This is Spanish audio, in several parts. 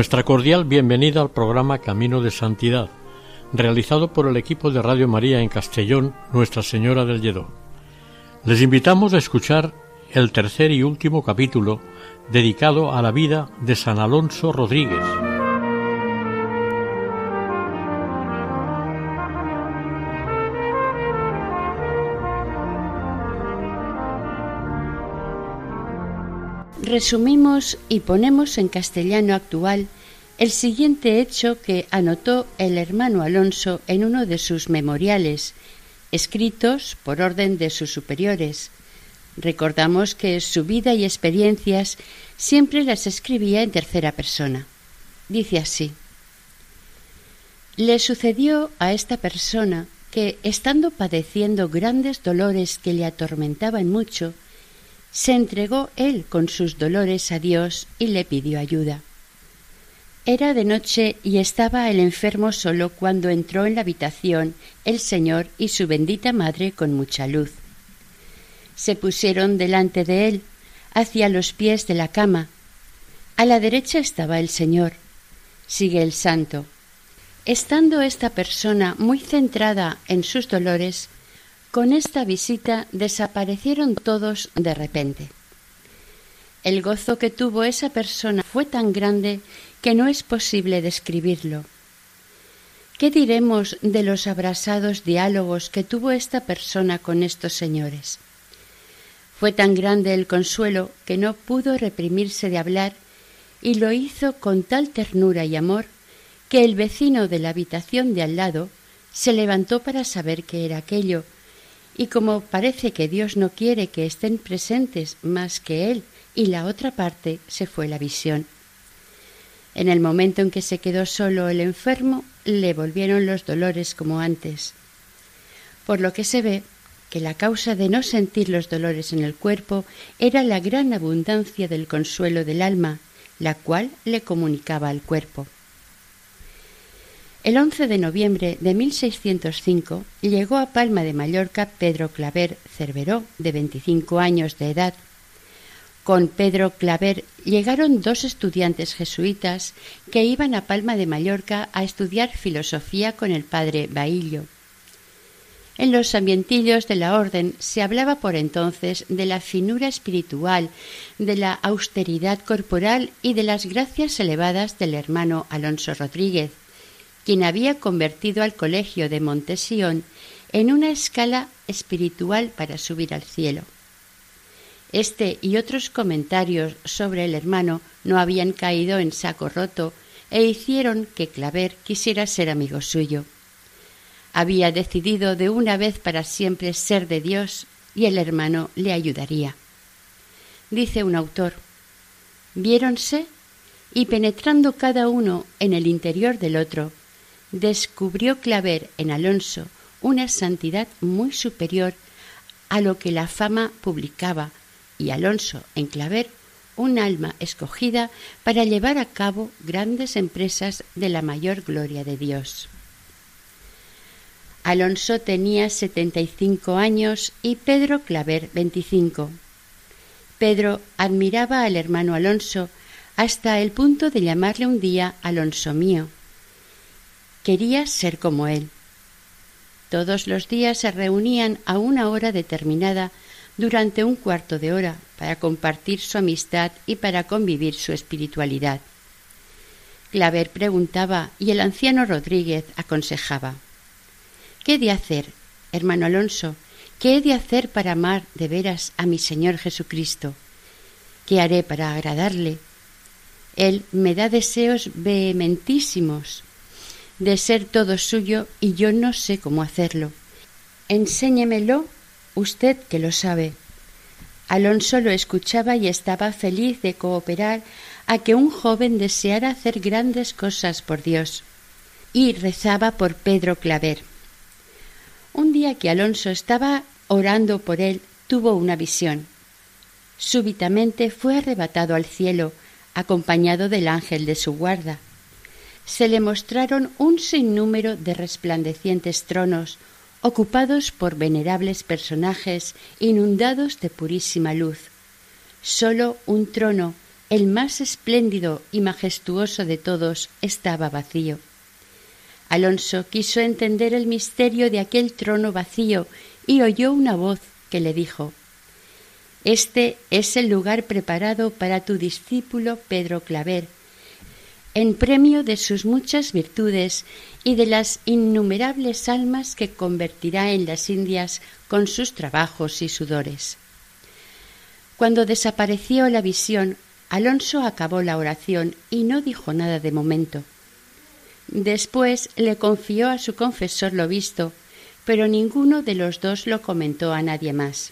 Nuestra cordial bienvenida al programa Camino de Santidad, realizado por el equipo de Radio María en Castellón, Nuestra Señora del Lledó. Les invitamos a escuchar el tercer y último capítulo dedicado a la vida de San Alonso Rodríguez. Resumimos y ponemos en castellano actual el siguiente hecho que anotó el hermano Alonso en uno de sus memoriales, escritos por orden de sus superiores. Recordamos que su vida y experiencias siempre las escribía en tercera persona. Dice así. Le sucedió a esta persona que, estando padeciendo grandes dolores que le atormentaban mucho, se entregó él con sus dolores a Dios y le pidió ayuda. Era de noche y estaba el enfermo solo cuando entró en la habitación el Señor y su bendita Madre con mucha luz. Se pusieron delante de él, hacia los pies de la cama. A la derecha estaba el Señor. Sigue el santo. Estando esta persona muy centrada en sus dolores, con esta visita desaparecieron todos de repente. El gozo que tuvo esa persona fue tan grande que no es posible describirlo. ¿Qué diremos de los abrasados diálogos que tuvo esta persona con estos señores? Fue tan grande el consuelo que no pudo reprimirse de hablar y lo hizo con tal ternura y amor que el vecino de la habitación de al lado se levantó para saber qué era aquello y como parece que Dios no quiere que estén presentes más que Él y la otra parte, se fue la visión. En el momento en que se quedó solo el enfermo, le volvieron los dolores como antes. Por lo que se ve que la causa de no sentir los dolores en el cuerpo era la gran abundancia del consuelo del alma, la cual le comunicaba al cuerpo. El 11 de noviembre de 1605 llegó a Palma de Mallorca Pedro Claver Cerveró, de 25 años de edad. Con Pedro Claver llegaron dos estudiantes jesuitas que iban a Palma de Mallorca a estudiar filosofía con el padre Baillo. En los ambientillos de la orden se hablaba por entonces de la finura espiritual, de la austeridad corporal y de las gracias elevadas del hermano Alonso Rodríguez, quien había convertido al colegio de Montesión en una escala espiritual para subir al cielo. Este y otros comentarios sobre el hermano no habían caído en saco roto e hicieron que Claver quisiera ser amigo suyo. Había decidido de una vez para siempre ser de Dios y el hermano le ayudaría. Dice un autor, viéronse y penetrando cada uno en el interior del otro, descubrió Claver en Alonso una santidad muy superior a lo que la fama publicaba y Alonso en Claver un alma escogida para llevar a cabo grandes empresas de la mayor gloria de Dios. Alonso tenía setenta y cinco años y Pedro Claver veinticinco. Pedro admiraba al hermano Alonso hasta el punto de llamarle un día Alonso mío Quería ser como él. Todos los días se reunían a una hora determinada durante un cuarto de hora para compartir su amistad y para convivir su espiritualidad. Claver preguntaba y el anciano Rodríguez aconsejaba. ¿Qué he de hacer, hermano Alonso? ¿Qué he de hacer para amar de veras a mi Señor Jesucristo? ¿Qué haré para agradarle? Él me da deseos vehementísimos de ser todo suyo y yo no sé cómo hacerlo. Enséñemelo usted que lo sabe. Alonso lo escuchaba y estaba feliz de cooperar a que un joven deseara hacer grandes cosas por Dios. Y rezaba por Pedro Claver. Un día que Alonso estaba orando por él, tuvo una visión. Súbitamente fue arrebatado al cielo, acompañado del ángel de su guarda. Se le mostraron un sinnúmero de resplandecientes tronos, ocupados por venerables personajes inundados de purísima luz. Sólo un trono, el más espléndido y majestuoso de todos, estaba vacío. Alonso quiso entender el misterio de aquel trono vacío y oyó una voz que le dijo Este es el lugar preparado para tu discípulo Pedro Claver, en premio de sus muchas virtudes y de las innumerables almas que convertirá en las Indias con sus trabajos y sudores. Cuando desapareció la visión, Alonso acabó la oración y no dijo nada de momento. Después le confió a su confesor lo visto, pero ninguno de los dos lo comentó a nadie más.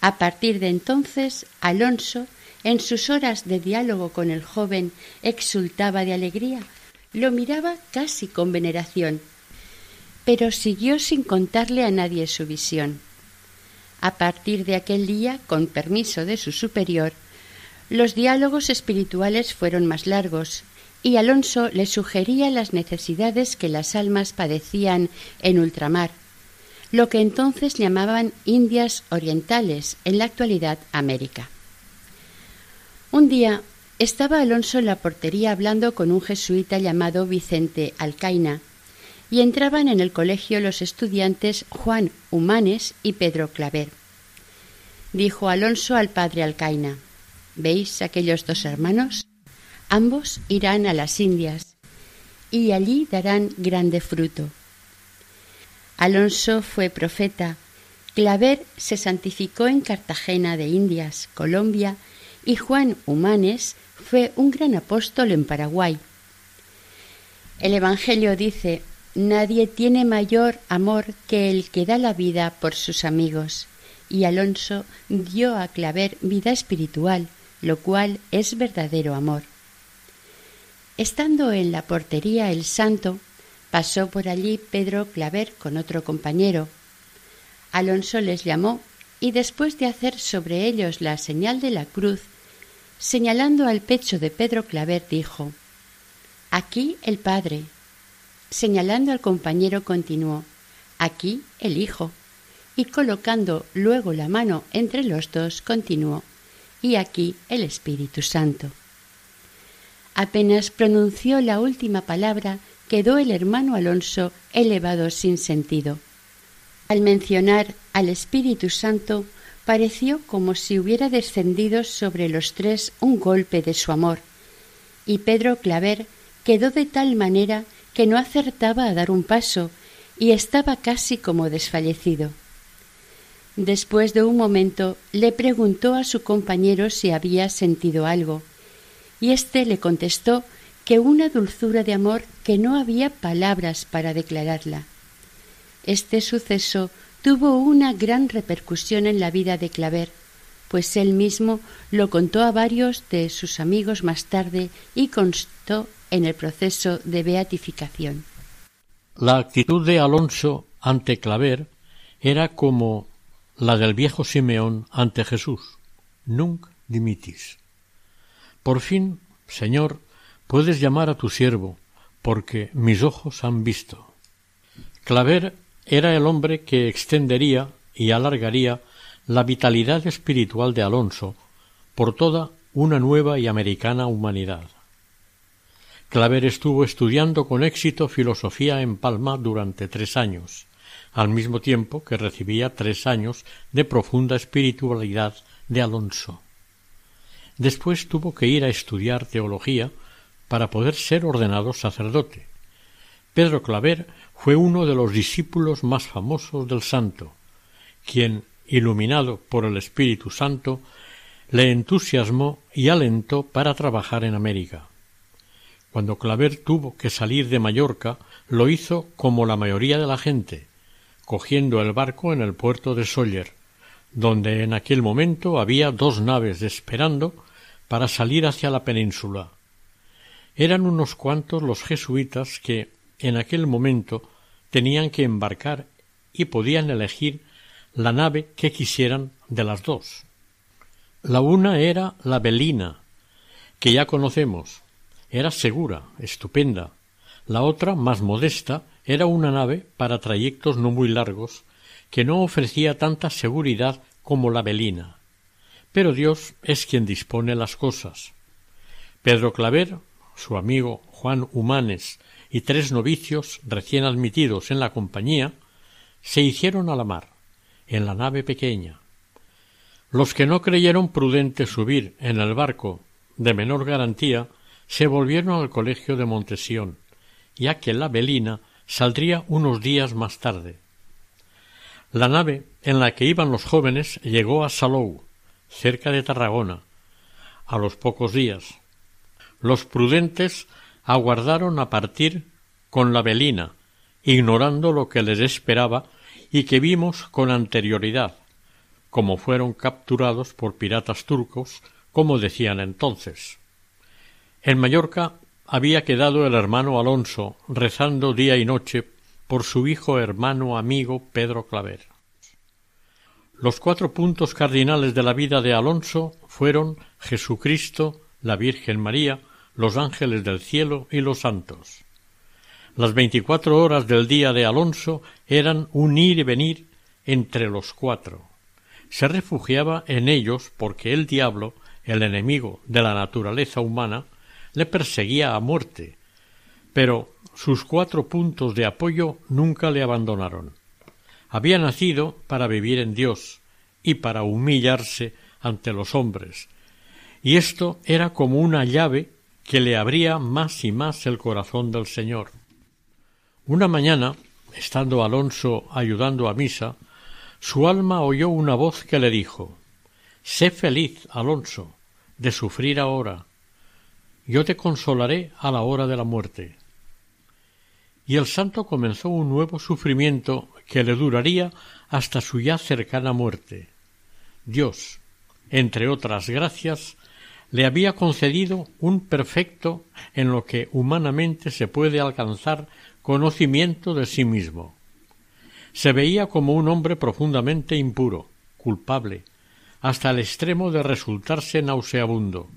A partir de entonces, Alonso en sus horas de diálogo con el joven exultaba de alegría, lo miraba casi con veneración, pero siguió sin contarle a nadie su visión. A partir de aquel día, con permiso de su superior, los diálogos espirituales fueron más largos, y Alonso le sugería las necesidades que las almas padecían en ultramar, lo que entonces llamaban Indias Orientales, en la actualidad América. Un día estaba Alonso en la portería hablando con un jesuita llamado Vicente Alcaina, y entraban en el colegio los estudiantes Juan Humanes y Pedro Claver. Dijo Alonso al padre Alcaina ¿Veis aquellos dos hermanos? Ambos irán a las Indias y allí darán grande fruto. Alonso fue profeta, Claver se santificó en Cartagena de Indias, Colombia, y Juan Humanes fue un gran apóstol en Paraguay. El Evangelio dice, nadie tiene mayor amor que el que da la vida por sus amigos, y Alonso dio a Claver vida espiritual, lo cual es verdadero amor. Estando en la portería el santo, pasó por allí Pedro Claver con otro compañero. Alonso les llamó y después de hacer sobre ellos la señal de la cruz, señalando al pecho de Pedro Claver, dijo Aquí el Padre. Señalando al compañero continuó Aquí el Hijo. Y colocando luego la mano entre los dos, continuó Y aquí el Espíritu Santo. Apenas pronunció la última palabra, quedó el hermano Alonso elevado sin sentido. Al mencionar al Espíritu Santo, pareció como si hubiera descendido sobre los tres un golpe de su amor, y Pedro Claver quedó de tal manera que no acertaba a dar un paso y estaba casi como desfallecido. Después de un momento le preguntó a su compañero si había sentido algo, y éste le contestó que una dulzura de amor que no había palabras para declararla. Este suceso tuvo una gran repercusión en la vida de Claver, pues él mismo lo contó a varios de sus amigos más tarde y constó en el proceso de beatificación. La actitud de Alonso ante Claver era como la del viejo Simeón ante Jesús, nunc dimitis. Por fin, Señor, puedes llamar a tu siervo, porque mis ojos han visto. Claver era el hombre que extendería y alargaría la vitalidad espiritual de Alonso por toda una nueva y americana humanidad. Claver estuvo estudiando con éxito filosofía en Palma durante tres años, al mismo tiempo que recibía tres años de profunda espiritualidad de Alonso. Después tuvo que ir a estudiar teología para poder ser ordenado sacerdote. Pedro Claver fue uno de los discípulos más famosos del santo, quien, iluminado por el Espíritu Santo, le entusiasmó y alentó para trabajar en América. Cuando Claver tuvo que salir de Mallorca, lo hizo como la mayoría de la gente, cogiendo el barco en el puerto de Sóller, donde en aquel momento había dos naves esperando para salir hacia la península. Eran unos cuantos los jesuitas que, en aquel momento, tenían que embarcar y podían elegir la nave que quisieran de las dos. La una era la Belina, que ya conocemos. Era segura, estupenda. La otra, más modesta, era una nave para trayectos no muy largos, que no ofrecía tanta seguridad como la Belina. Pero Dios es quien dispone las cosas. Pedro Claver, su amigo Juan Humanes y tres novicios recién admitidos en la compañía se hicieron a la mar, en la nave pequeña. Los que no creyeron prudente subir en el barco de menor garantía se volvieron al colegio de Montesión, ya que la Belina saldría unos días más tarde. La nave en la que iban los jóvenes llegó a Salou, cerca de Tarragona, a los pocos días. Los prudentes aguardaron a partir con la Belina, ignorando lo que les esperaba y que vimos con anterioridad, como fueron capturados por piratas turcos, como decían entonces. En Mallorca había quedado el hermano Alonso rezando día y noche por su hijo hermano amigo Pedro Claver. Los cuatro puntos cardinales de la vida de Alonso fueron Jesucristo, la Virgen María, los ángeles del cielo y los santos. Las veinticuatro horas del día de Alonso eran un ir y venir entre los cuatro. Se refugiaba en ellos porque el diablo, el enemigo de la naturaleza humana, le perseguía a muerte, pero sus cuatro puntos de apoyo nunca le abandonaron. Había nacido para vivir en Dios y para humillarse ante los hombres, y esto era como una llave que le abría más y más el corazón del Señor. Una mañana, estando Alonso ayudando a misa, su alma oyó una voz que le dijo Sé feliz, Alonso, de sufrir ahora. Yo te consolaré a la hora de la muerte. Y el santo comenzó un nuevo sufrimiento que le duraría hasta su ya cercana muerte. Dios, entre otras gracias, le había concedido un perfecto en lo que humanamente se puede alcanzar conocimiento de sí mismo. Se veía como un hombre profundamente impuro, culpable, hasta el extremo de resultarse nauseabundo,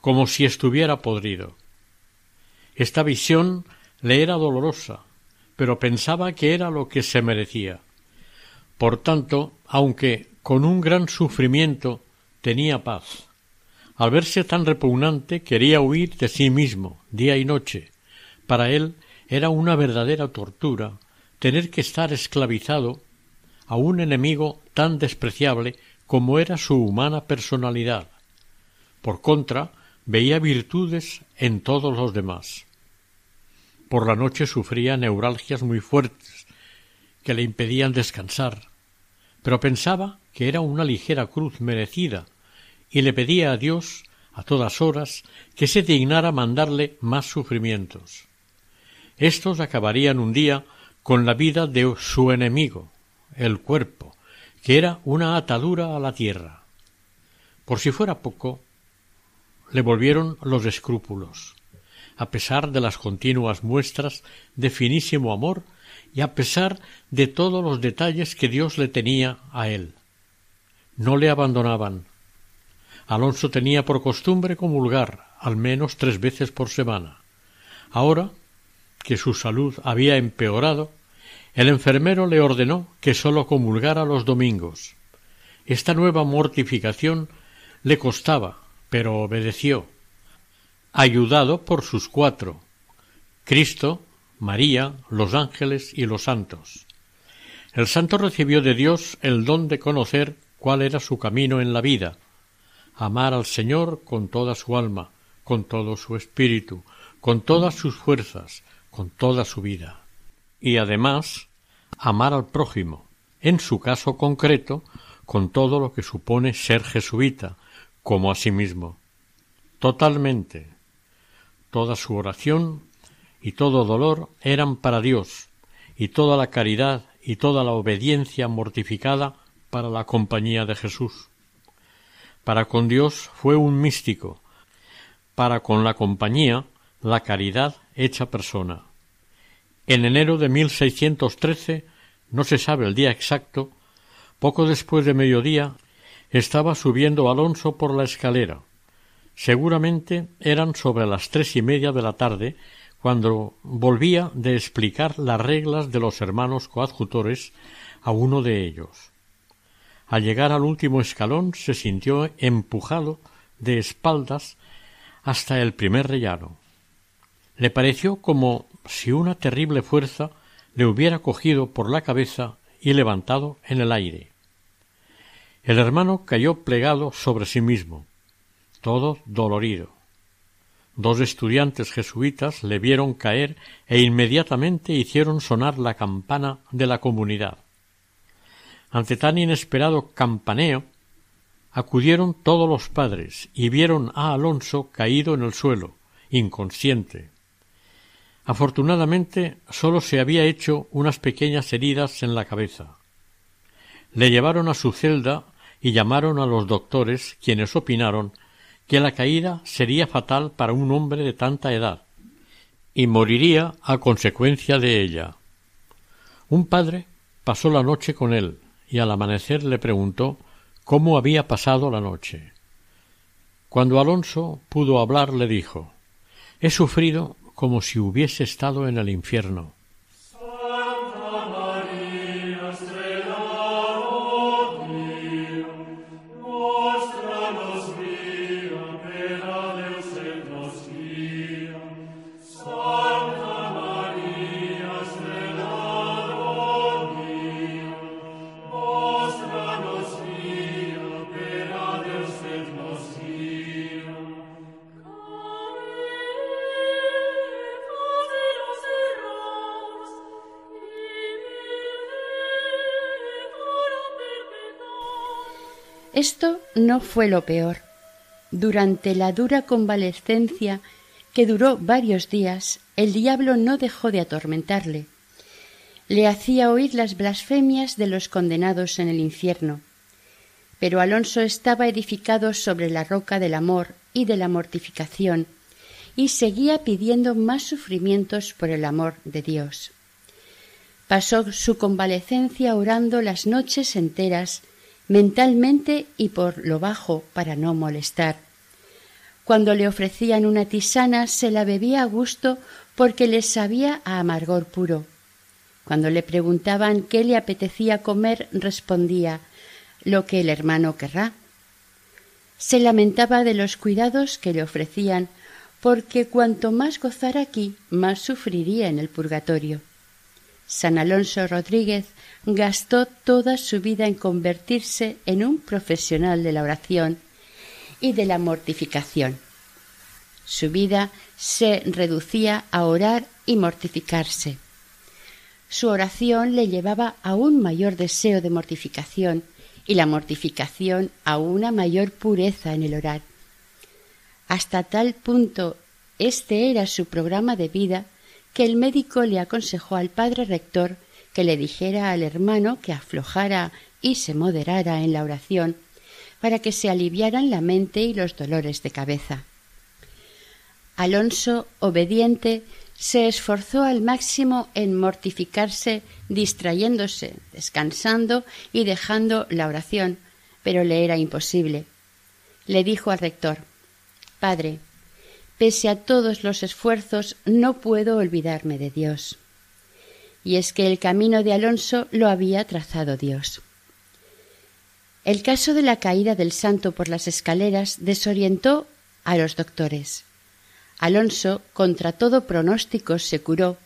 como si estuviera podrido. Esta visión le era dolorosa, pero pensaba que era lo que se merecía. Por tanto, aunque con un gran sufrimiento tenía paz, al verse tan repugnante quería huir de sí mismo día y noche. Para él era una verdadera tortura tener que estar esclavizado a un enemigo tan despreciable como era su humana personalidad. Por contra, veía virtudes en todos los demás. Por la noche sufría neuralgias muy fuertes que le impedían descansar, pero pensaba que era una ligera cruz merecida y le pedía a Dios a todas horas que se dignara mandarle más sufrimientos. Estos acabarían un día con la vida de su enemigo, el cuerpo, que era una atadura a la tierra. Por si fuera poco, le volvieron los escrúpulos, a pesar de las continuas muestras de finísimo amor y a pesar de todos los detalles que Dios le tenía a él. No le abandonaban, Alonso tenía por costumbre comulgar al menos tres veces por semana. Ahora que su salud había empeorado, el enfermero le ordenó que sólo comulgara los domingos. Esta nueva mortificación le costaba, pero obedeció, ayudado por sus cuatro Cristo, María, los ángeles y los santos. El santo recibió de Dios el don de conocer cuál era su camino en la vida, amar al Señor con toda su alma, con todo su espíritu, con todas sus fuerzas, con toda su vida. Y además, amar al prójimo, en su caso concreto, con todo lo que supone ser jesuita, como a sí mismo. Totalmente. toda su oración y todo dolor eran para Dios, y toda la caridad y toda la obediencia mortificada para la compañía de Jesús. Para con Dios fue un místico, para con la compañía la caridad hecha persona. En enero de 1613, no se sabe el día exacto, poco después de mediodía, estaba subiendo Alonso por la escalera. Seguramente eran sobre las tres y media de la tarde cuando volvía de explicar las reglas de los hermanos coadjutores a uno de ellos. Al llegar al último escalón se sintió empujado de espaldas hasta el primer rellano. Le pareció como si una terrible fuerza le hubiera cogido por la cabeza y levantado en el aire. El hermano cayó plegado sobre sí mismo, todo dolorido. Dos estudiantes jesuitas le vieron caer e inmediatamente hicieron sonar la campana de la comunidad. Ante tan inesperado campaneo, acudieron todos los padres y vieron a Alonso caído en el suelo, inconsciente. Afortunadamente sólo se había hecho unas pequeñas heridas en la cabeza. Le llevaron a su celda y llamaron a los doctores, quienes opinaron que la caída sería fatal para un hombre de tanta edad y moriría a consecuencia de ella. Un padre pasó la noche con él y al amanecer le preguntó cómo había pasado la noche. Cuando Alonso pudo hablar le dijo He sufrido como si hubiese estado en el infierno. Esto no fue lo peor. Durante la dura convalescencia, que duró varios días, el diablo no dejó de atormentarle. Le hacía oír las blasfemias de los condenados en el infierno. Pero Alonso estaba edificado sobre la roca del amor y de la mortificación, y seguía pidiendo más sufrimientos por el amor de Dios. Pasó su convalecencia orando las noches enteras mentalmente y por lo bajo para no molestar. Cuando le ofrecían una tisana se la bebía a gusto porque le sabía a amargor puro. Cuando le preguntaban qué le apetecía comer respondía lo que el hermano querrá. Se lamentaba de los cuidados que le ofrecían porque cuanto más gozara aquí, más sufriría en el purgatorio. San Alonso Rodríguez gastó toda su vida en convertirse en un profesional de la oración y de la mortificación. Su vida se reducía a orar y mortificarse. Su oración le llevaba a un mayor deseo de mortificación y la mortificación a una mayor pureza en el orar. Hasta tal punto este era su programa de vida que el médico le aconsejó al padre rector que le dijera al hermano que aflojara y se moderara en la oración para que se aliviaran la mente y los dolores de cabeza. Alonso, obediente, se esforzó al máximo en mortificarse, distrayéndose, descansando y dejando la oración, pero le era imposible. Le dijo al rector Padre, pese a todos los esfuerzos, no puedo olvidarme de Dios y es que el camino de Alonso lo había trazado Dios. El caso de la caída del santo por las escaleras desorientó a los doctores. Alonso, contra todo pronóstico, se curó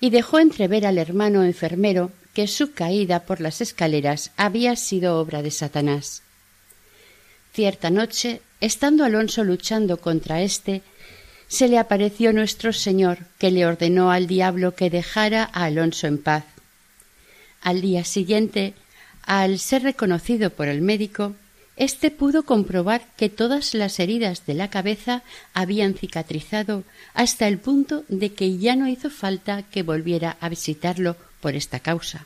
y dejó entrever al hermano enfermero que su caída por las escaleras había sido obra de Satanás. Cierta noche, estando Alonso luchando contra éste, se le apareció nuestro Señor, que le ordenó al diablo que dejara a Alonso en paz. Al día siguiente, al ser reconocido por el médico, Este pudo comprobar que todas las heridas de la cabeza habían cicatrizado hasta el punto de que ya no hizo falta que volviera a visitarlo por esta causa.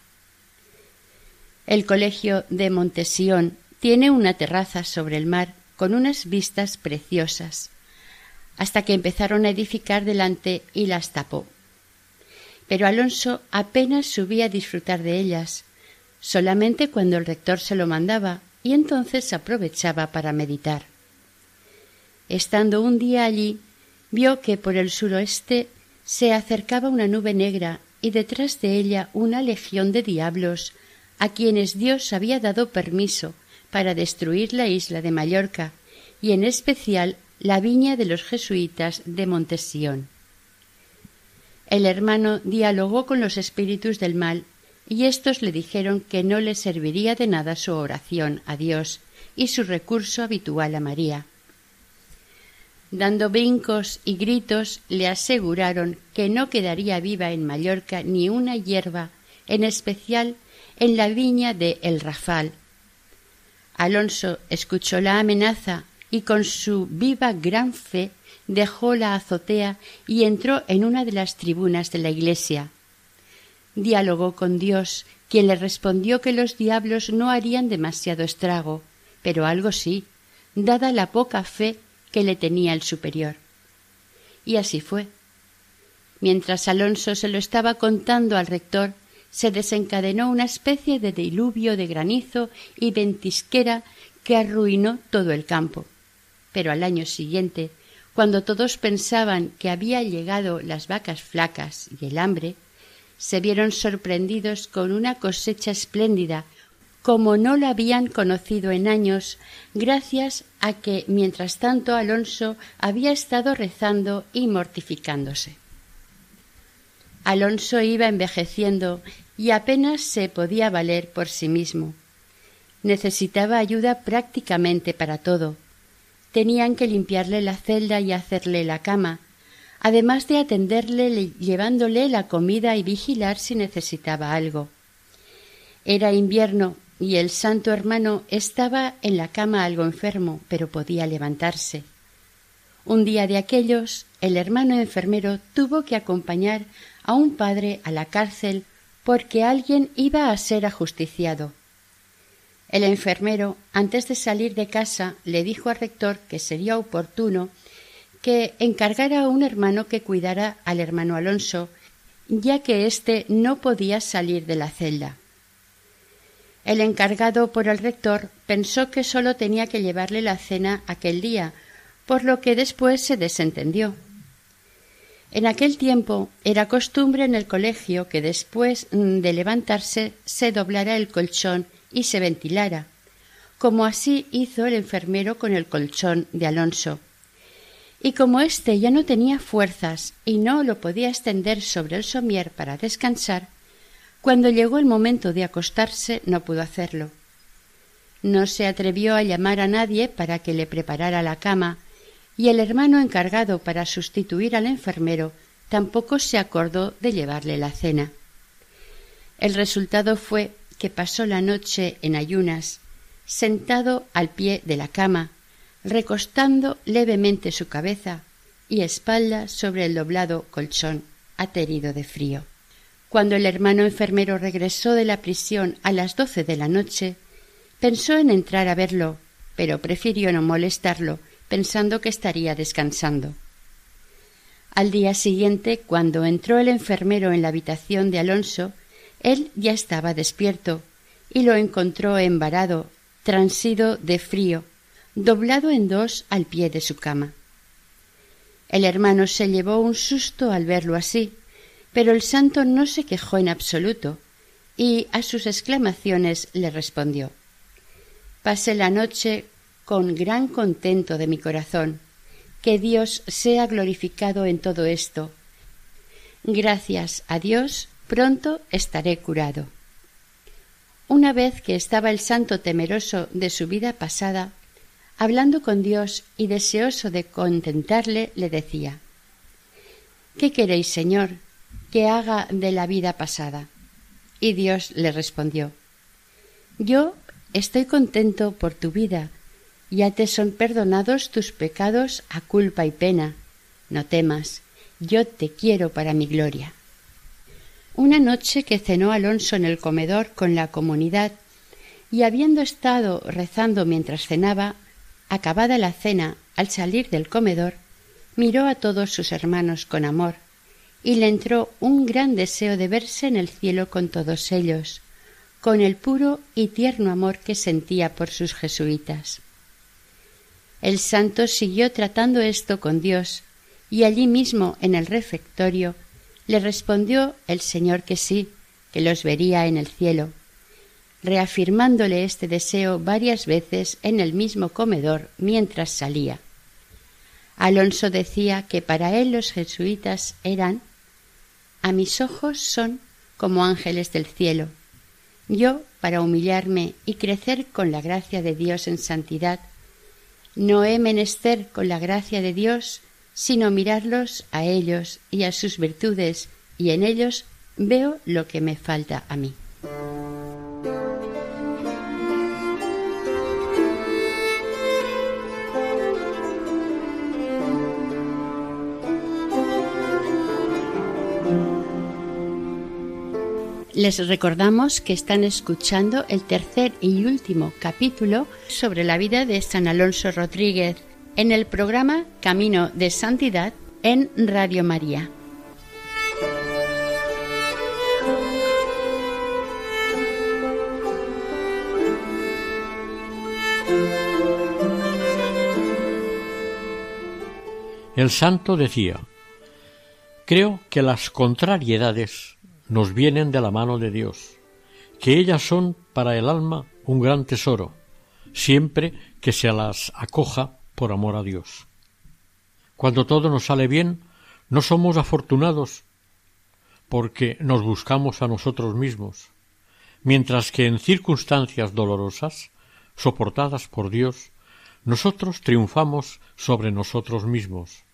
El colegio de Montesión tiene una terraza sobre el mar con unas vistas preciosas, hasta que empezaron a edificar delante y las tapó. Pero Alonso apenas subía a disfrutar de ellas, solamente cuando el rector se lo mandaba y entonces aprovechaba para meditar. Estando un día allí, vio que por el suroeste se acercaba una nube negra y detrás de ella una legión de diablos a quienes Dios había dado permiso para destruir la isla de Mallorca y en especial la viña de los jesuitas de Montesión. El hermano dialogó con los espíritus del mal y éstos le dijeron que no le serviría de nada su oración a Dios y su recurso habitual a María. Dando brincos y gritos, le aseguraron que no quedaría viva en Mallorca ni una hierba, en especial en la viña de El Rafal. Alonso escuchó la amenaza y con su viva gran fe dejó la azotea y entró en una de las tribunas de la iglesia dialogó con Dios, quien le respondió que los diablos no harían demasiado estrago, pero algo sí, dada la poca fe que le tenía el superior. Y así fue. Mientras Alonso se lo estaba contando al rector, se desencadenó una especie de diluvio de granizo y ventisquera que arruinó todo el campo. Pero al año siguiente, cuando todos pensaban que había llegado las vacas flacas y el hambre, se vieron sorprendidos con una cosecha espléndida, como no la habían conocido en años, gracias a que mientras tanto Alonso había estado rezando y mortificándose. Alonso iba envejeciendo y apenas se podía valer por sí mismo. Necesitaba ayuda prácticamente para todo. Tenían que limpiarle la celda y hacerle la cama, además de atenderle llevándole la comida y vigilar si necesitaba algo. Era invierno y el santo hermano estaba en la cama algo enfermo, pero podía levantarse. Un día de aquellos, el hermano enfermero tuvo que acompañar a un padre a la cárcel porque alguien iba a ser ajusticiado. El enfermero, antes de salir de casa, le dijo al rector que sería oportuno que encargara a un hermano que cuidara al hermano Alonso, ya que éste no podía salir de la celda. El encargado por el rector pensó que sólo tenía que llevarle la cena aquel día, por lo que después se desentendió. En aquel tiempo era costumbre en el colegio que después de levantarse se doblara el colchón y se ventilara, como así hizo el enfermero con el colchón de Alonso y como éste ya no tenía fuerzas y no lo podía extender sobre el somier para descansar, cuando llegó el momento de acostarse no pudo hacerlo. No se atrevió a llamar a nadie para que le preparara la cama, y el hermano encargado para sustituir al enfermero tampoco se acordó de llevarle la cena. El resultado fue que pasó la noche en ayunas, sentado al pie de la cama, recostando levemente su cabeza y espalda sobre el doblado colchón, aterido de frío. Cuando el hermano enfermero regresó de la prisión a las doce de la noche, pensó en entrar a verlo, pero prefirió no molestarlo, pensando que estaría descansando. Al día siguiente, cuando entró el enfermero en la habitación de Alonso, él ya estaba despierto y lo encontró embarado, transido de frío, doblado en dos al pie de su cama. El hermano se llevó un susto al verlo así, pero el santo no se quejó en absoluto, y a sus exclamaciones le respondió Pasé la noche con gran contento de mi corazón. Que Dios sea glorificado en todo esto. Gracias a Dios, pronto estaré curado. Una vez que estaba el santo temeroso de su vida pasada, hablando con Dios y deseoso de contentarle, le decía ¿Qué queréis, Señor, que haga de la vida pasada? Y Dios le respondió Yo estoy contento por tu vida, ya te son perdonados tus pecados a culpa y pena. No temas, yo te quiero para mi gloria. Una noche que cenó Alonso en el comedor con la comunidad, y habiendo estado rezando mientras cenaba, acabada la cena, al salir del comedor, miró a todos sus hermanos con amor, y le entró un gran deseo de verse en el cielo con todos ellos, con el puro y tierno amor que sentía por sus jesuitas. El santo siguió tratando esto con Dios, y allí mismo en el refectorio le respondió el Señor que sí, que los vería en el cielo, reafirmándole este deseo varias veces en el mismo comedor mientras salía. Alonso decía que para él los jesuitas eran a mis ojos son como ángeles del cielo. Yo, para humillarme y crecer con la gracia de Dios en santidad, no he menester con la gracia de Dios, sino mirarlos a ellos y a sus virtudes, y en ellos veo lo que me falta a mí. Les recordamos que están escuchando el tercer y último capítulo sobre la vida de San Alonso Rodríguez en el programa Camino de Santidad en Radio María. El santo decía, creo que las contrariedades nos vienen de la mano de Dios, que ellas son para el alma un gran tesoro, siempre que se las acoja por amor a Dios. Cuando todo nos sale bien, no somos afortunados porque nos buscamos a nosotros mismos, mientras que en circunstancias dolorosas, soportadas por Dios, nosotros triunfamos sobre nosotros mismos.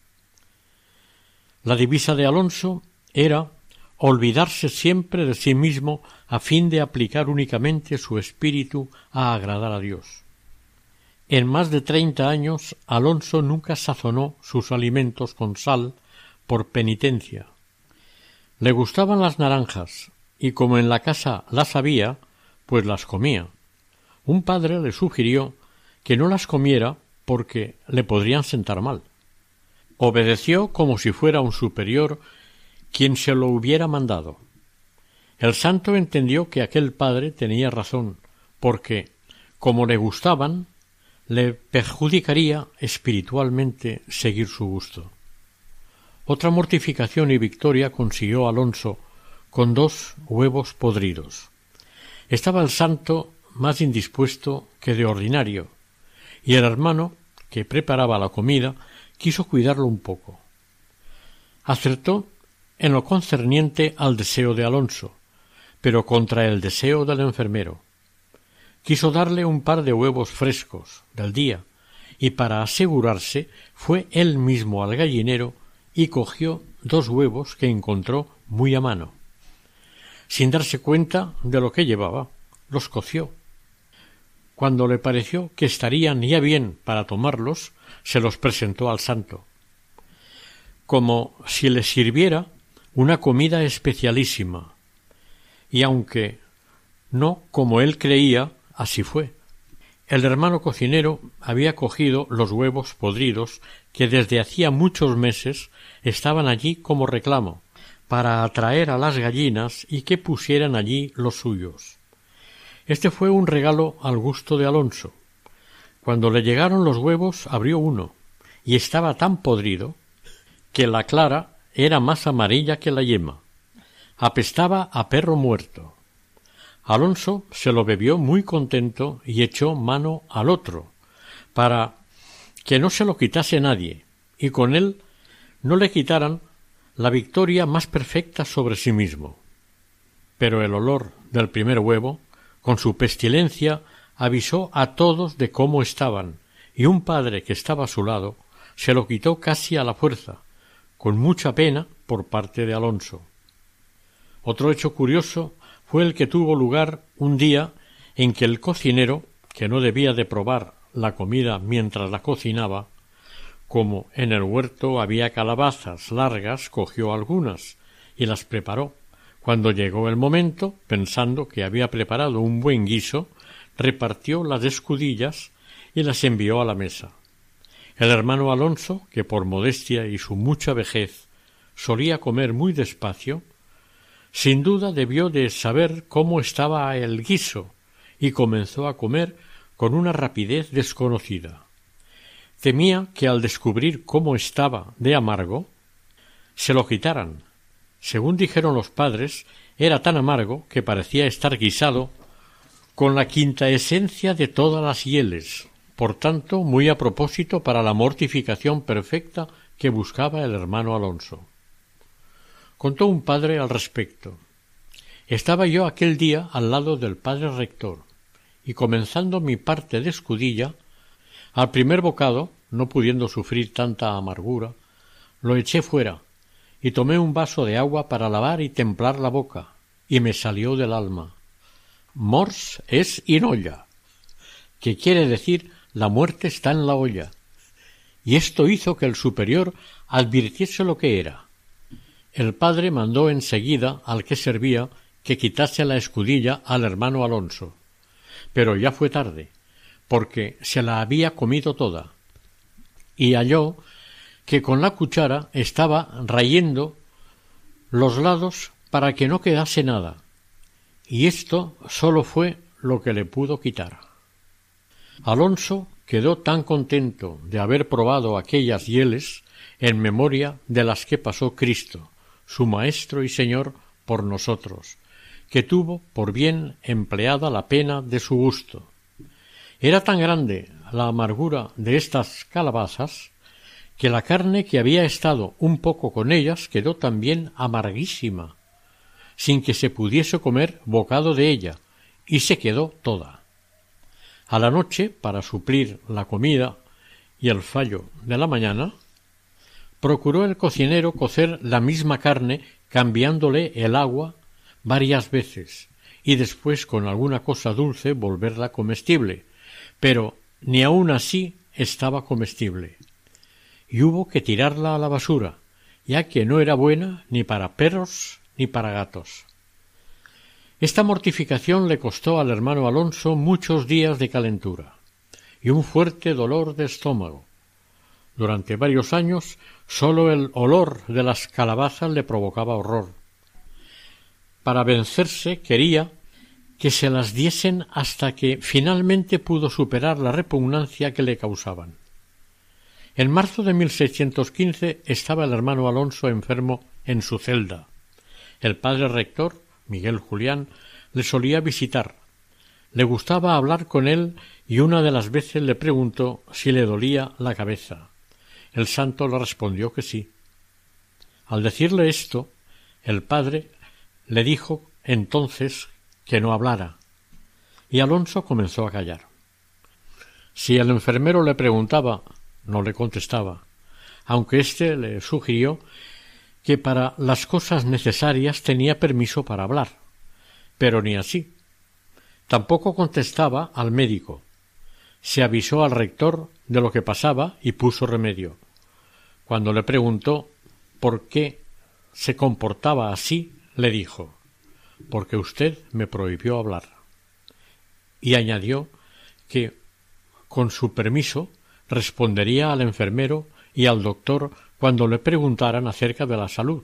La divisa de Alonso era olvidarse siempre de sí mismo a fin de aplicar únicamente su espíritu a agradar a Dios. En más de treinta años Alonso nunca sazonó sus alimentos con sal por penitencia. Le gustaban las naranjas, y como en la casa las había, pues las comía. Un padre le sugirió que no las comiera porque le podrían sentar mal. Obedeció como si fuera un superior quien se lo hubiera mandado. El santo entendió que aquel padre tenía razón, porque, como le gustaban, le perjudicaría espiritualmente seguir su gusto. Otra mortificación y victoria consiguió Alonso con dos huevos podridos. Estaba el santo más indispuesto que de ordinario, y el hermano, que preparaba la comida, quiso cuidarlo un poco. Acertó en lo concerniente al deseo de Alonso, pero contra el deseo del enfermero. Quiso darle un par de huevos frescos del día, y para asegurarse fue él mismo al gallinero y cogió dos huevos que encontró muy a mano. Sin darse cuenta de lo que llevaba, los coció. Cuando le pareció que estarían ya bien para tomarlos, se los presentó al santo. Como si le sirviera una comida especialísima, y aunque no como él creía, así fue. El hermano cocinero había cogido los huevos podridos que desde hacía muchos meses estaban allí como reclamo, para atraer a las gallinas y que pusieran allí los suyos. Este fue un regalo al gusto de Alonso. Cuando le llegaron los huevos abrió uno, y estaba tan podrido que la clara era más amarilla que la yema. Apestaba a perro muerto. Alonso se lo bebió muy contento y echó mano al otro, para que no se lo quitase nadie, y con él no le quitaran la victoria más perfecta sobre sí mismo. Pero el olor del primer huevo, con su pestilencia, avisó a todos de cómo estaban, y un padre que estaba a su lado se lo quitó casi a la fuerza, con mucha pena por parte de Alonso. Otro hecho curioso fue el que tuvo lugar un día en que el cocinero, que no debía de probar la comida mientras la cocinaba, como en el huerto había calabazas largas, cogió algunas y las preparó. Cuando llegó el momento, pensando que había preparado un buen guiso, repartió las escudillas y las envió a la mesa. El hermano Alonso, que por modestia y su mucha vejez solía comer muy despacio, sin duda debió de saber cómo estaba el guiso y comenzó a comer con una rapidez desconocida. Temía que al descubrir cómo estaba de amargo, se lo quitaran. Según dijeron los padres, era tan amargo que parecía estar guisado con la quinta esencia de todas las hieles, por tanto muy a propósito para la mortificación perfecta que buscaba el hermano Alonso. Contó un padre al respecto. Estaba yo aquel día al lado del padre rector, y comenzando mi parte de escudilla, al primer bocado, no pudiendo sufrir tanta amargura, lo eché fuera y tomé un vaso de agua para lavar y templar la boca, y me salió del alma. Mors es in olla, que quiere decir la muerte está en la olla. Y esto hizo que el superior advirtiese lo que era. El padre mandó enseguida al que servía que quitase la escudilla al hermano Alonso. Pero ya fue tarde, porque se la había comido toda. Y halló que con la cuchara estaba rayendo los lados para que no quedase nada. Y esto sólo fue lo que le pudo quitar. Alonso quedó tan contento de haber probado aquellas hieles en memoria de las que pasó Cristo, su Maestro y Señor, por nosotros, que tuvo por bien empleada la pena de su gusto. Era tan grande la amargura de estas calabazas que la carne que había estado un poco con ellas quedó también amarguísima, sin que se pudiese comer bocado de ella, y se quedó toda. A la noche, para suplir la comida y el fallo de la mañana, procuró el cocinero cocer la misma carne cambiándole el agua varias veces y después con alguna cosa dulce volverla comestible, pero ni aun así estaba comestible. Y hubo que tirarla a la basura, ya que no era buena ni para perros ni para gatos. Esta mortificación le costó al hermano Alonso muchos días de calentura y un fuerte dolor de estómago. Durante varios años sólo el olor de las calabazas le provocaba horror. Para vencerse quería que se las diesen hasta que finalmente pudo superar la repugnancia que le causaban. En marzo de 1615 estaba el hermano Alonso enfermo en su celda. El padre rector, Miguel Julián, le solía visitar. Le gustaba hablar con él y una de las veces le preguntó si le dolía la cabeza. El santo le respondió que sí. Al decirle esto, el padre le dijo entonces que no hablara, y Alonso comenzó a callar. Si el enfermero le preguntaba, no le contestaba, aunque éste le sugirió que para las cosas necesarias tenía permiso para hablar, pero ni así. Tampoco contestaba al médico. Se avisó al rector de lo que pasaba y puso remedio. Cuando le preguntó por qué se comportaba así, le dijo porque usted me prohibió hablar. Y añadió que, con su permiso, respondería al enfermero y al doctor cuando le preguntaran acerca de la salud.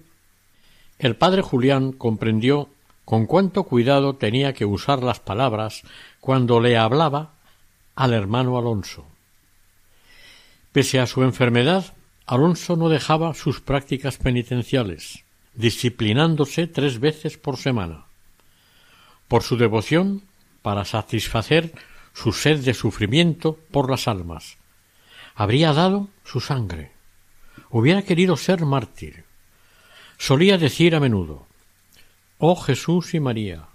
El padre Julián comprendió con cuánto cuidado tenía que usar las palabras cuando le hablaba al hermano Alonso. Pese a su enfermedad, Alonso no dejaba sus prácticas penitenciales disciplinándose tres veces por semana. Por su devoción, para satisfacer su sed de sufrimiento por las almas. Habría dado su sangre. Hubiera querido ser mártir. Solía decir a menudo Oh Jesús y María,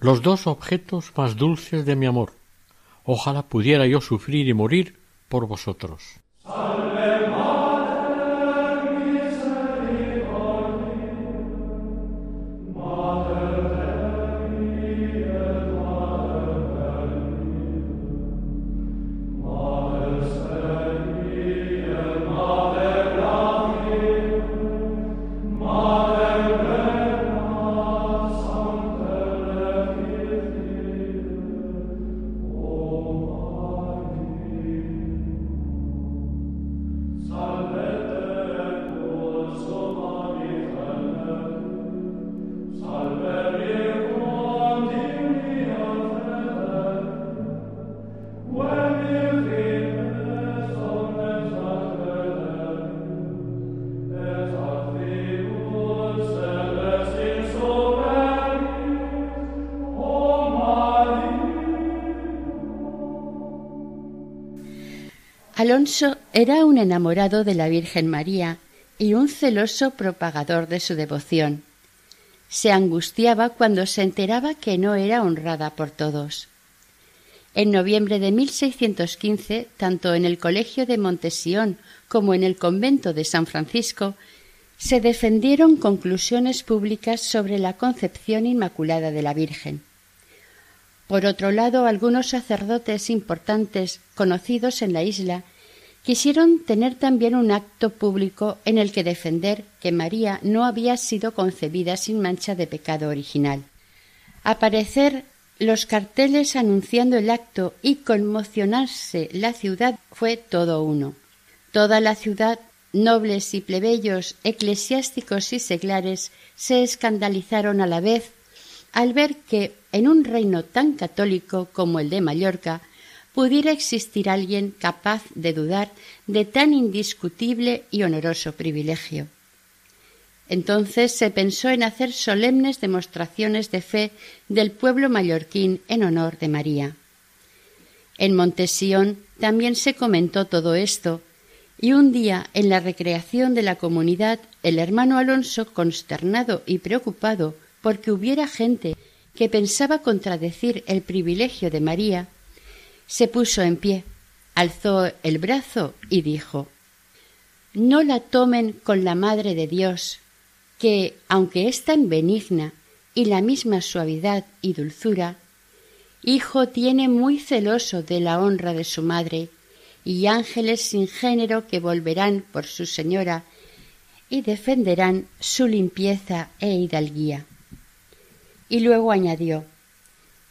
los dos objetos más dulces de mi amor, ojalá pudiera yo sufrir y morir por vosotros. Era un enamorado de la Virgen María y un celoso propagador de su devoción. Se angustiaba cuando se enteraba que no era honrada por todos. En noviembre de 1615, tanto en el Colegio de Montesión como en el convento de San Francisco, se defendieron conclusiones públicas sobre la concepción inmaculada de la Virgen. Por otro lado, algunos sacerdotes importantes conocidos en la isla quisieron tener también un acto público en el que defender que María no había sido concebida sin mancha de pecado original. Aparecer los carteles anunciando el acto y conmocionarse la ciudad fue todo uno. Toda la ciudad, nobles y plebeyos, eclesiásticos y seglares, se escandalizaron a la vez al ver que en un reino tan católico como el de Mallorca pudiera existir alguien capaz de dudar de tan indiscutible y honoroso privilegio. Entonces se pensó en hacer solemnes demostraciones de fe del pueblo mallorquín en honor de María. En Montesión también se comentó todo esto, y un día, en la recreación de la comunidad, el hermano Alonso, consternado y preocupado porque hubiera gente que pensaba contradecir el privilegio de María, se puso en pie, alzó el brazo y dijo No la tomen con la Madre de Dios, que, aunque es tan benigna y la misma suavidad y dulzura, hijo tiene muy celoso de la honra de su madre, y ángeles sin género que volverán por su señora y defenderán su limpieza e hidalguía y luego añadió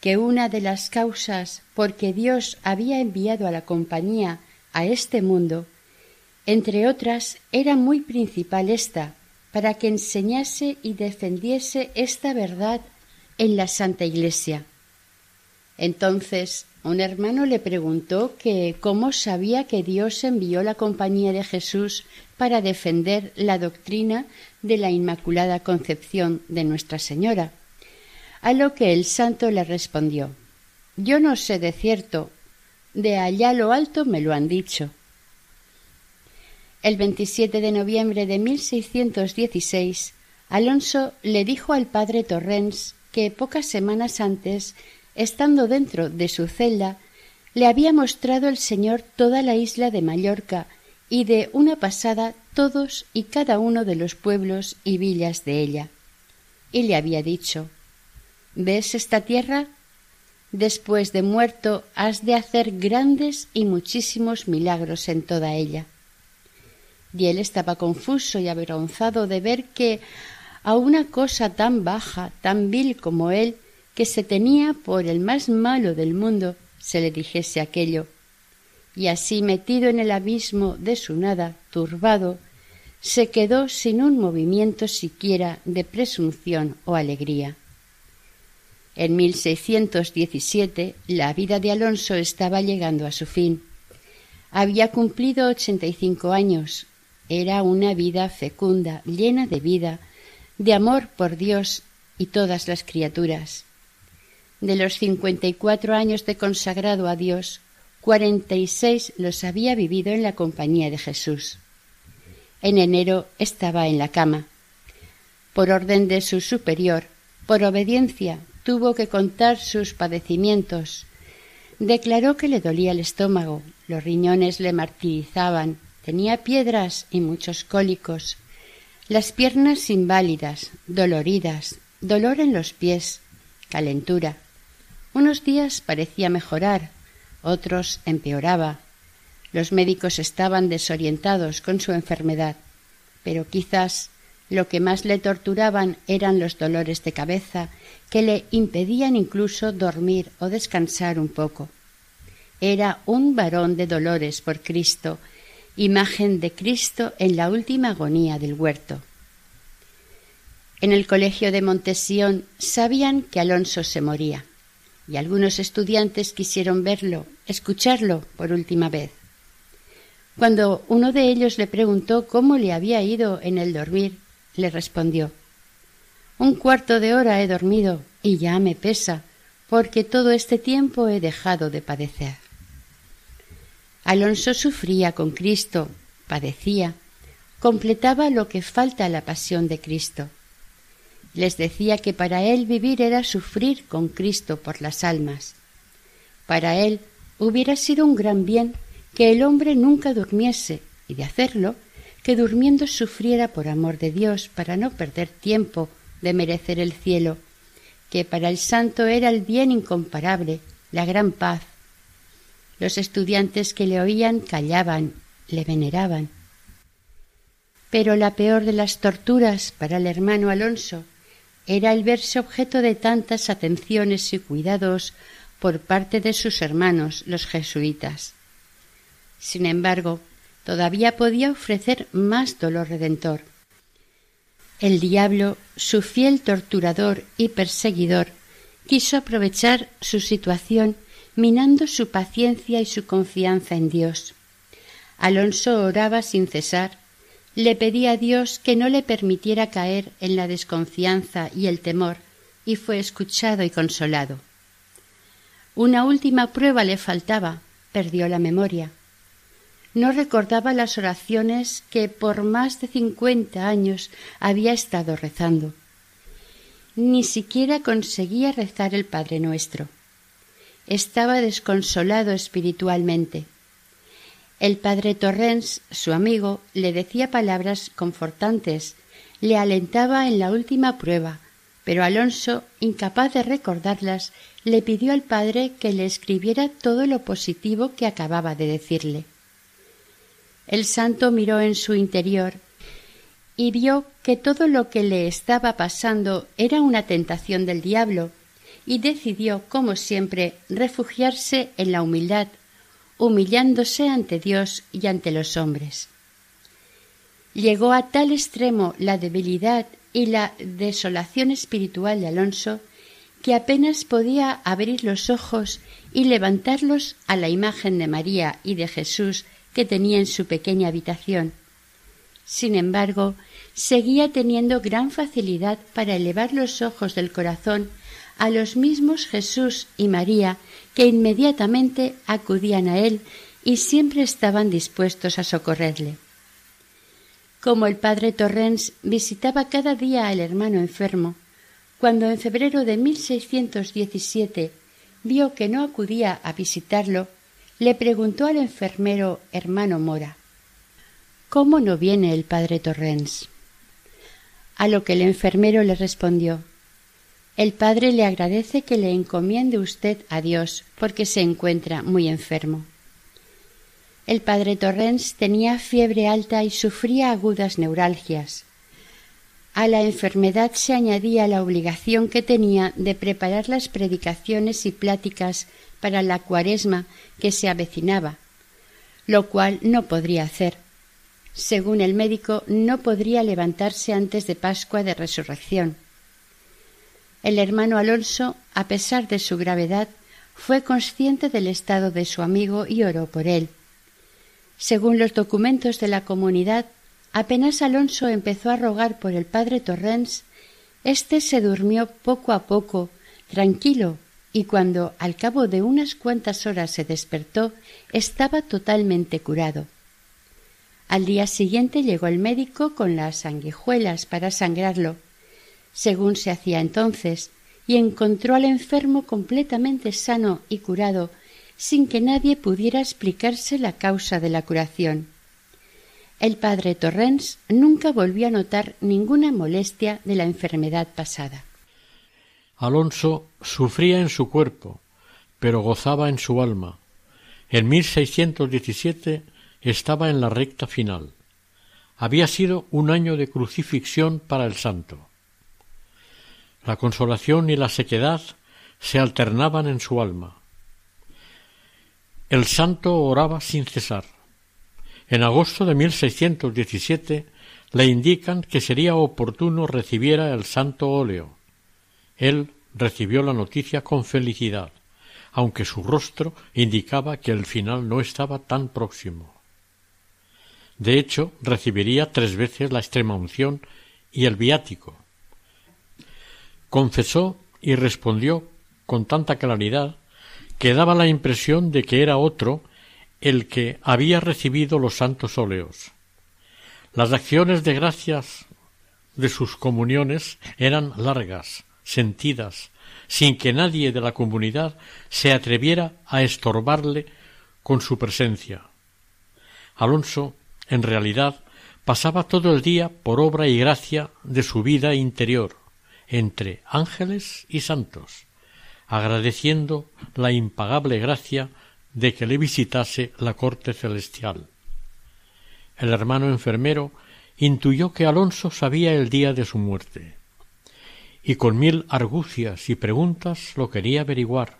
que una de las causas por que Dios había enviado a la compañía a este mundo, entre otras, era muy principal esta, para que enseñase y defendiese esta verdad en la Santa Iglesia. Entonces un hermano le preguntó que cómo sabía que Dios envió la compañía de Jesús para defender la doctrina de la Inmaculada Concepción de Nuestra Señora. A lo que el santo le respondió Yo no sé de cierto, de allá lo alto me lo han dicho. El 27 de noviembre de 1616, Alonso le dijo al padre Torrens que pocas semanas antes, estando dentro de su celda, le había mostrado el Señor toda la isla de Mallorca y de una pasada todos y cada uno de los pueblos y villas de ella. Y le había dicho ¿Ves esta tierra? Después de muerto has de hacer grandes y muchísimos milagros en toda ella. Y él estaba confuso y avergonzado de ver que a una cosa tan baja, tan vil como él, que se tenía por el más malo del mundo, se le dijese aquello. Y así metido en el abismo de su nada, turbado, se quedó sin un movimiento siquiera de presunción o alegría. En 1617 la vida de Alonso estaba llegando a su fin. Había cumplido ochenta y cinco años. Era una vida fecunda, llena de vida, de amor por Dios y todas las criaturas. De los cincuenta y cuatro años de consagrado a Dios, cuarenta y seis los había vivido en la compañía de Jesús. En enero estaba en la cama. Por orden de su superior, por obediencia, tuvo que contar sus padecimientos. Declaró que le dolía el estómago, los riñones le martirizaban, tenía piedras y muchos cólicos, las piernas inválidas, doloridas, dolor en los pies, calentura. Unos días parecía mejorar, otros empeoraba. Los médicos estaban desorientados con su enfermedad, pero quizás lo que más le torturaban eran los dolores de cabeza que le impedían incluso dormir o descansar un poco. Era un varón de dolores por Cristo, imagen de Cristo en la última agonía del huerto. En el colegio de Montesión sabían que Alonso se moría, y algunos estudiantes quisieron verlo, escucharlo por última vez. Cuando uno de ellos le preguntó cómo le había ido en el dormir, le respondió un cuarto de hora he dormido y ya me pesa, porque todo este tiempo he dejado de padecer. Alonso sufría con Cristo, padecía, completaba lo que falta a la pasión de Cristo. Les decía que para él vivir era sufrir con Cristo por las almas. Para él hubiera sido un gran bien que el hombre nunca durmiese, y de hacerlo, que durmiendo sufriera por amor de Dios para no perder tiempo de merecer el cielo, que para el santo era el bien incomparable, la gran paz. Los estudiantes que le oían callaban, le veneraban. Pero la peor de las torturas para el hermano Alonso era el verse objeto de tantas atenciones y cuidados por parte de sus hermanos, los jesuitas. Sin embargo, todavía podía ofrecer más dolor redentor. El diablo, su fiel torturador y perseguidor, quiso aprovechar su situación minando su paciencia y su confianza en Dios. Alonso oraba sin cesar, le pedía a Dios que no le permitiera caer en la desconfianza y el temor, y fue escuchado y consolado. Una última prueba le faltaba, perdió la memoria. No recordaba las oraciones que por más de cincuenta años había estado rezando. Ni siquiera conseguía rezar el Padre Nuestro. Estaba desconsolado espiritualmente. El padre Torrens, su amigo, le decía palabras confortantes, le alentaba en la última prueba, pero Alonso, incapaz de recordarlas, le pidió al padre que le escribiera todo lo positivo que acababa de decirle. El santo miró en su interior y vio que todo lo que le estaba pasando era una tentación del diablo, y decidió, como siempre, refugiarse en la humildad, humillándose ante Dios y ante los hombres. Llegó a tal extremo la debilidad y la desolación espiritual de Alonso que apenas podía abrir los ojos y levantarlos a la imagen de María y de Jesús que tenía en su pequeña habitación. Sin embargo, seguía teniendo gran facilidad para elevar los ojos del corazón a los mismos Jesús y María que inmediatamente acudían a él y siempre estaban dispuestos a socorrerle. Como el padre Torrens visitaba cada día al hermano enfermo, cuando en febrero de 1617 vio que no acudía a visitarlo, le preguntó al enfermero hermano Mora ¿Cómo no viene el padre Torrens? A lo que el enfermero le respondió El padre le agradece que le encomiende usted a Dios porque se encuentra muy enfermo. El padre Torrens tenía fiebre alta y sufría agudas neuralgias. A la enfermedad se añadía la obligación que tenía de preparar las predicaciones y pláticas para la cuaresma que se avecinaba, lo cual no podría hacer. Según el médico, no podría levantarse antes de Pascua de Resurrección. El hermano Alonso, a pesar de su gravedad, fue consciente del estado de su amigo y oró por él. Según los documentos de la comunidad, apenas Alonso empezó a rogar por el padre Torrens, éste se durmió poco a poco, tranquilo, y cuando al cabo de unas cuantas horas se despertó, estaba totalmente curado. Al día siguiente llegó el médico con las sanguijuelas para sangrarlo, según se hacía entonces, y encontró al enfermo completamente sano y curado sin que nadie pudiera explicarse la causa de la curación. El padre Torrens nunca volvió a notar ninguna molestia de la enfermedad pasada. Alonso sufría en su cuerpo, pero gozaba en su alma. En 1617 estaba en la recta final. Había sido un año de crucifixión para el santo. La consolación y la sequedad se alternaban en su alma. El santo oraba sin cesar. En agosto de 1617 le indican que sería oportuno recibiera el santo óleo. Él recibió la noticia con felicidad, aunque su rostro indicaba que el final no estaba tan próximo. De hecho, recibiría tres veces la extrema unción y el viático. Confesó y respondió con tanta claridad que daba la impresión de que era otro el que había recibido los santos óleos. Las acciones de gracias de sus comuniones eran largas, sentidas, sin que nadie de la comunidad se atreviera a estorbarle con su presencia. Alonso, en realidad, pasaba todo el día por obra y gracia de su vida interior, entre ángeles y santos, agradeciendo la impagable gracia de que le visitase la corte celestial. El hermano enfermero intuyó que Alonso sabía el día de su muerte, y con mil argucias y preguntas lo quería averiguar,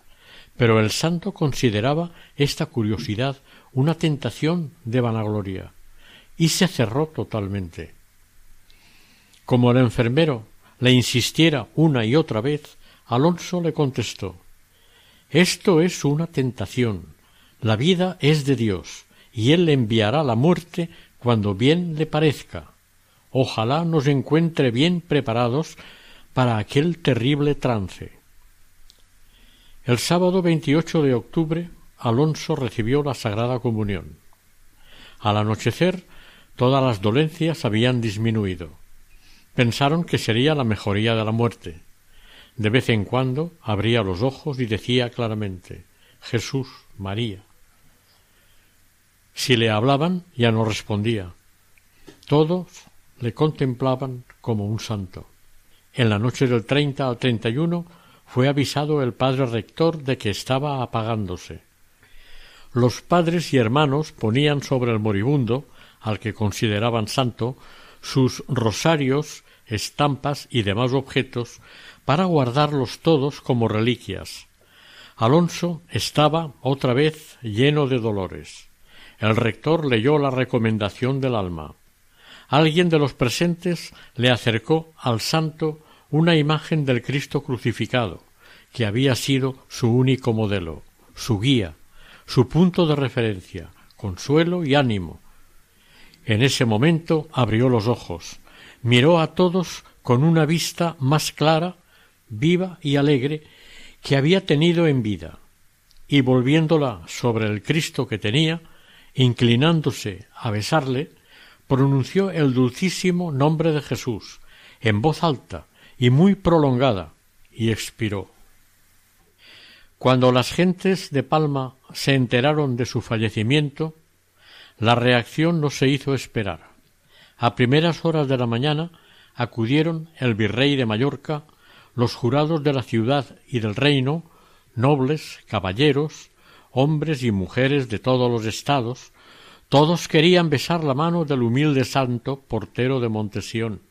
pero el santo consideraba esta curiosidad una tentación de vanagloria, y se cerró totalmente. Como el enfermero le insistiera una y otra vez, Alonso le contestó Esto es una tentación. La vida es de Dios, y Él le enviará la muerte cuando bien le parezca. Ojalá nos encuentre bien preparados para aquel terrible trance. El sábado 28 de octubre Alonso recibió la Sagrada Comunión. Al anochecer todas las dolencias habían disminuido. Pensaron que sería la mejoría de la muerte. De vez en cuando abría los ojos y decía claramente Jesús, María. Si le hablaban ya no respondía. Todos le contemplaban como un santo. En la noche del treinta al treinta y uno fue avisado el padre rector de que estaba apagándose. Los padres y hermanos ponían sobre el moribundo, al que consideraban santo, sus rosarios, estampas y demás objetos para guardarlos todos como reliquias. Alonso estaba otra vez lleno de dolores. El rector leyó la recomendación del alma. Alguien de los presentes le acercó al santo una imagen del Cristo crucificado, que había sido su único modelo, su guía, su punto de referencia, consuelo y ánimo. En ese momento abrió los ojos, miró a todos con una vista más clara, viva y alegre que había tenido en vida, y volviéndola sobre el Cristo que tenía, inclinándose a besarle, pronunció el dulcísimo nombre de Jesús, en voz alta y muy prolongada, y expiró. Cuando las gentes de Palma se enteraron de su fallecimiento, la reacción no se hizo esperar. A primeras horas de la mañana acudieron el virrey de Mallorca, los jurados de la ciudad y del reino, nobles, caballeros, hombres y mujeres de todos los estados, todos querían besar la mano del humilde santo portero de Montesión.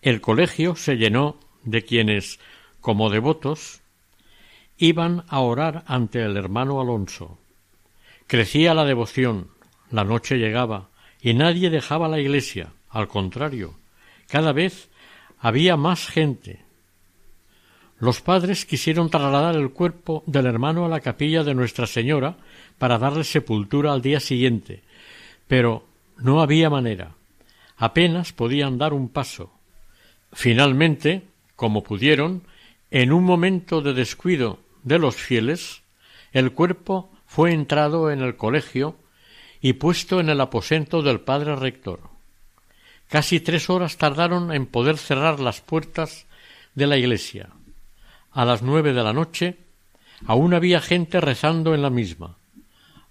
El colegio se llenó de quienes, como devotos, iban a orar ante el hermano Alonso. Crecía la devoción, la noche llegaba, y nadie dejaba la iglesia, al contrario, cada vez había más gente, los padres quisieron trasladar el cuerpo del hermano a la capilla de Nuestra Señora para darle sepultura al día siguiente, pero no había manera. Apenas podían dar un paso. Finalmente, como pudieron, en un momento de descuido de los fieles, el cuerpo fue entrado en el colegio y puesto en el aposento del padre rector. Casi tres horas tardaron en poder cerrar las puertas de la iglesia a las nueve de la noche, aún había gente rezando en la misma.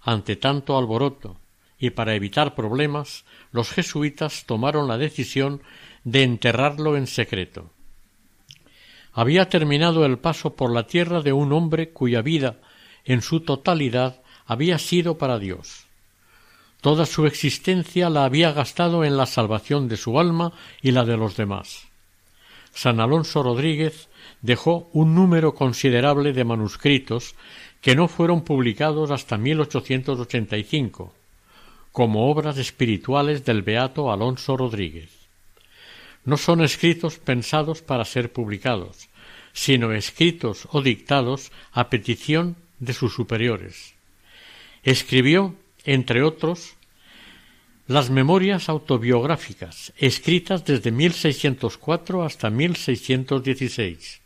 Ante tanto alboroto, y para evitar problemas, los jesuitas tomaron la decisión de enterrarlo en secreto. Había terminado el paso por la tierra de un hombre cuya vida, en su totalidad, había sido para Dios. Toda su existencia la había gastado en la salvación de su alma y la de los demás. San Alonso Rodríguez dejó un número considerable de manuscritos que no fueron publicados hasta 1885, como obras espirituales del beato Alonso Rodríguez. No son escritos pensados para ser publicados, sino escritos o dictados a petición de sus superiores. Escribió, entre otros, las memorias autobiográficas, escritas desde 1604 hasta 1616.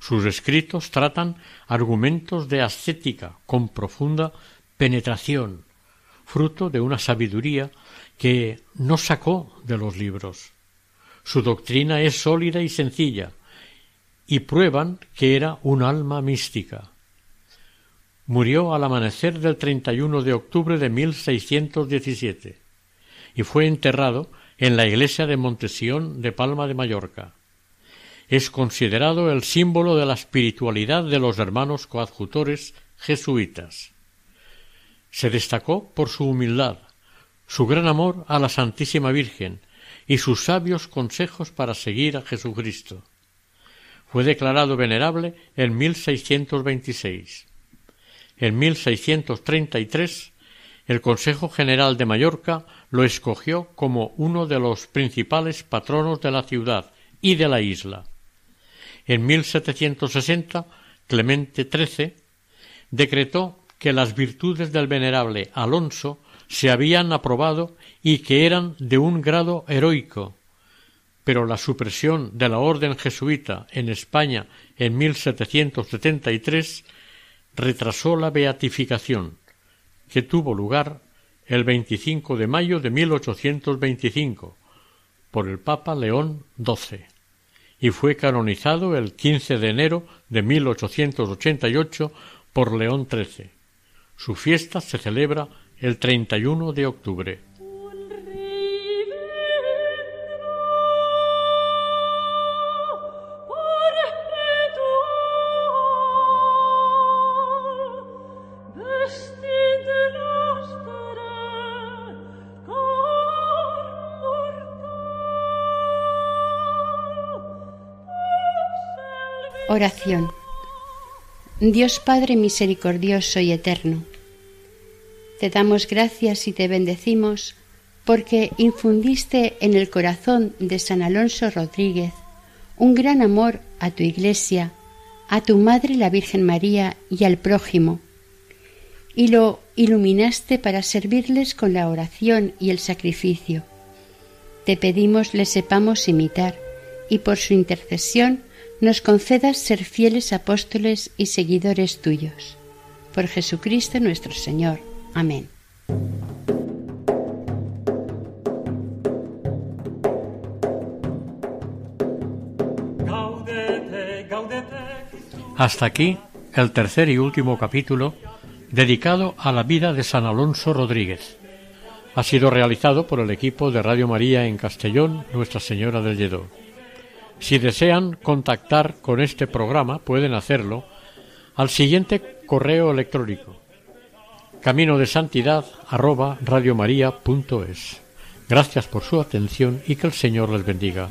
Sus escritos tratan argumentos de ascética con profunda penetración, fruto de una sabiduría que no sacó de los libros. Su doctrina es sólida y sencilla, y prueban que era un alma mística. Murió al amanecer del 31 de octubre de 1617 y fue enterrado en la iglesia de Montesión de Palma de Mallorca. Es considerado el símbolo de la espiritualidad de los hermanos coadjutores jesuitas. Se destacó por su humildad, su gran amor a la Santísima Virgen y sus sabios consejos para seguir a Jesucristo. Fue declarado venerable en 1626. En 1633 el Consejo General de Mallorca lo escogió como uno de los principales patronos de la ciudad y de la isla. En 1760, Clemente XIII decretó que las virtudes del venerable Alonso se habían aprobado y que eran de un grado heroico, pero la supresión de la orden jesuita en España en 1773 retrasó la beatificación, que tuvo lugar el 25 de mayo de 1825 por el Papa León XII y fue canonizado el 15 de enero de 1888 por León XIII. Su fiesta se celebra el 31 de octubre. Oración. Dios Padre misericordioso y eterno, te damos gracias y te bendecimos porque infundiste en el corazón de San Alonso Rodríguez un gran amor a tu Iglesia, a tu Madre la Virgen María y al prójimo, y lo iluminaste para servirles con la oración y el sacrificio. Te pedimos le sepamos imitar y por su intercesión nos concedas ser fieles apóstoles y seguidores tuyos. Por Jesucristo nuestro Señor. Amén. Hasta aquí el tercer y último capítulo dedicado a la vida de San Alonso Rodríguez. Ha sido realizado por el equipo de Radio María en Castellón, Nuestra Señora del Lledó. Si desean contactar con este programa, pueden hacerlo al siguiente correo electrónico camino de santidad arroba radiomaria.es. Gracias por su atención y que el Señor les bendiga.